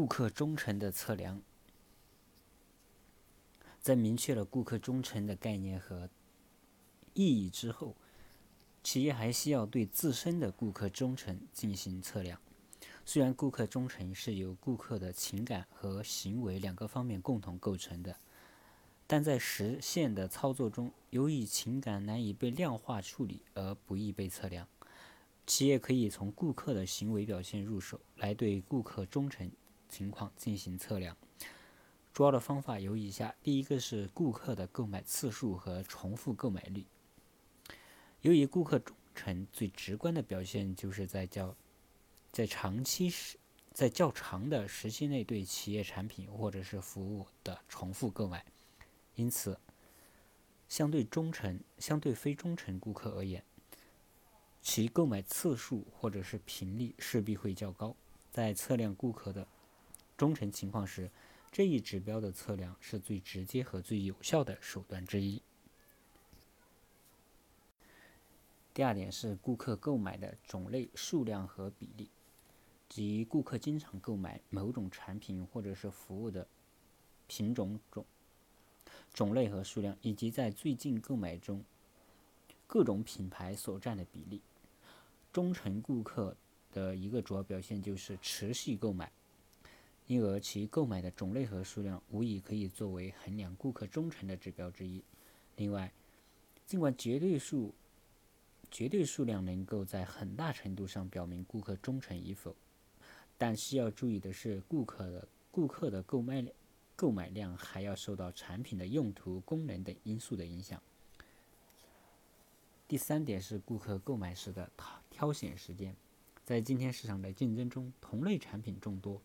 顾客忠诚的测量，在明确了顾客忠诚的概念和意义之后，企业还需要对自身的顾客忠诚进行测量。虽然顾客忠诚是由顾客的情感和行为两个方面共同构成的，但在实现的操作中，由于情感难以被量化处理而不易被测量。企业可以从顾客的行为表现入手，来对顾客忠诚情况进行测量。主要的方法有以下：第一个是顾客的购买次数和重复购买率。由于顾客忠诚最直观的表现就是在较在长期时在较长的时期内对企业产品或者是服务的重复购买，因此，相对忠诚、相对非忠诚顾客而言，其购买次数或者是频率势必会较高。在测量顾客的忠诚情况时，这一指标的测量是最直接和最有效的手段之一。第二点是顾客购买的种类、数量和比例，即顾客经常购买某种产品或者是服务的品种种种类和数量，以及在最近购买中各种品牌所占的比例。忠诚顾客的一个主要表现就是持续购买。因而，其购买的种类和数量无疑可以作为衡量顾客忠诚的指标之一。另外，尽管绝对数、绝对数量能够在很大程度上表明顾客忠诚与否，但需要注意的是，顾客的顾客的购买购买量还要受到产品的用途、功能等因素的影响。第三点是顾客购买时的挑挑选时间。在今天市场的竞争中，同类产品众多。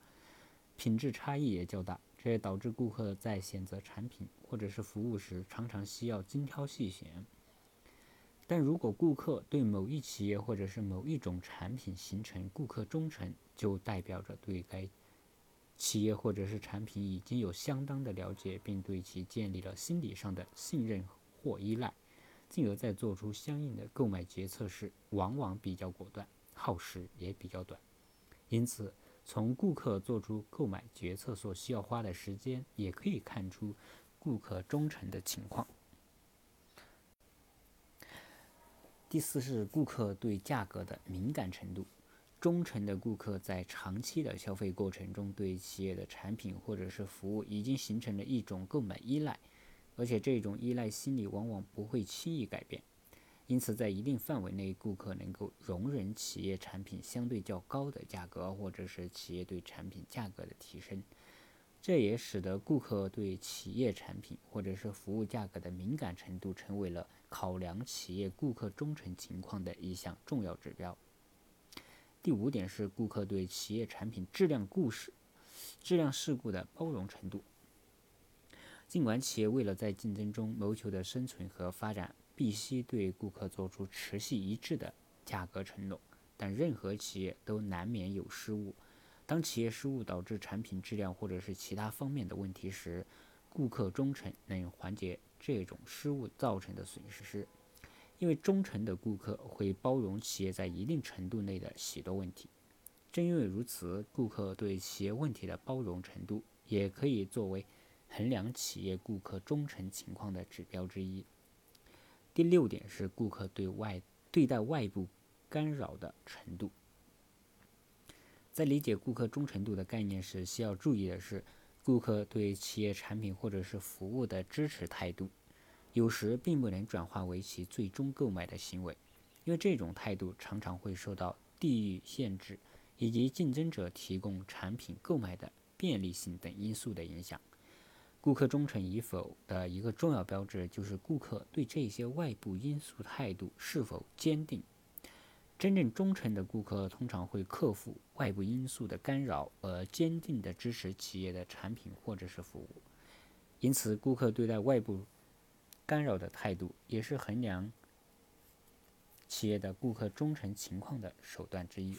品质差异也较大，这也导致顾客在选择产品或者是服务时，常常需要精挑细选。但如果顾客对某一企业或者是某一种产品形成顾客忠诚，就代表着对该企业或者是产品已经有相当的了解，并对其建立了心理上的信任或依赖，进而在做出相应的购买决策时，往往比较果断，耗时也比较短。因此。从顾客做出购买决策所需要花的时间，也可以看出顾客忠诚的情况。第四是顾客对价格的敏感程度。忠诚的顾客在长期的消费过程中，对企业的产品或者是服务已经形成了一种购买依赖，而且这种依赖心理往往不会轻易改变。因此，在一定范围内，顾客能够容忍企业产品相对较高的价格，或者是企业对产品价格的提升。这也使得顾客对企业产品或者是服务价格的敏感程度，成为了考量企业顾客忠诚情况的一项重要指标。第五点是顾客对企业产品质量故事、质量事故的包容程度。尽管企业为了在竞争中谋求的生存和发展，必须对顾客做出持续一致的价格承诺，但任何企业都难免有失误。当企业失误导致产品质量或者是其他方面的问题时，顾客忠诚能缓解这种失误造成的损失，因为忠诚的顾客会包容企业在一定程度内的许多问题。正因为如此，顾客对企业问题的包容程度也可以作为衡量企业顾客忠诚情况的指标之一。第六点是顾客对外对待外部干扰的程度。在理解顾客忠诚度的概念时，需要注意的是，顾客对企业产品或者是服务的支持态度，有时并不能转化为其最终购买的行为，因为这种态度常常会受到地域限制以及竞争者提供产品购买的便利性等因素的影响。顾客忠诚与否的一个重要标志，就是顾客对这些外部因素态度是否坚定。真正忠诚的顾客通常会克服外部因素的干扰，而坚定地支持企业的产品或者是服务。因此，顾客对待外部干扰的态度，也是衡量企业的顾客忠诚情况的手段之一。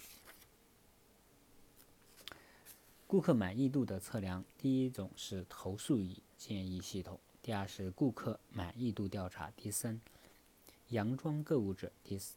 顾客满意度的测量，第一种是投诉与建议系统，第二是顾客满意度调查，第三，佯装购物者，第四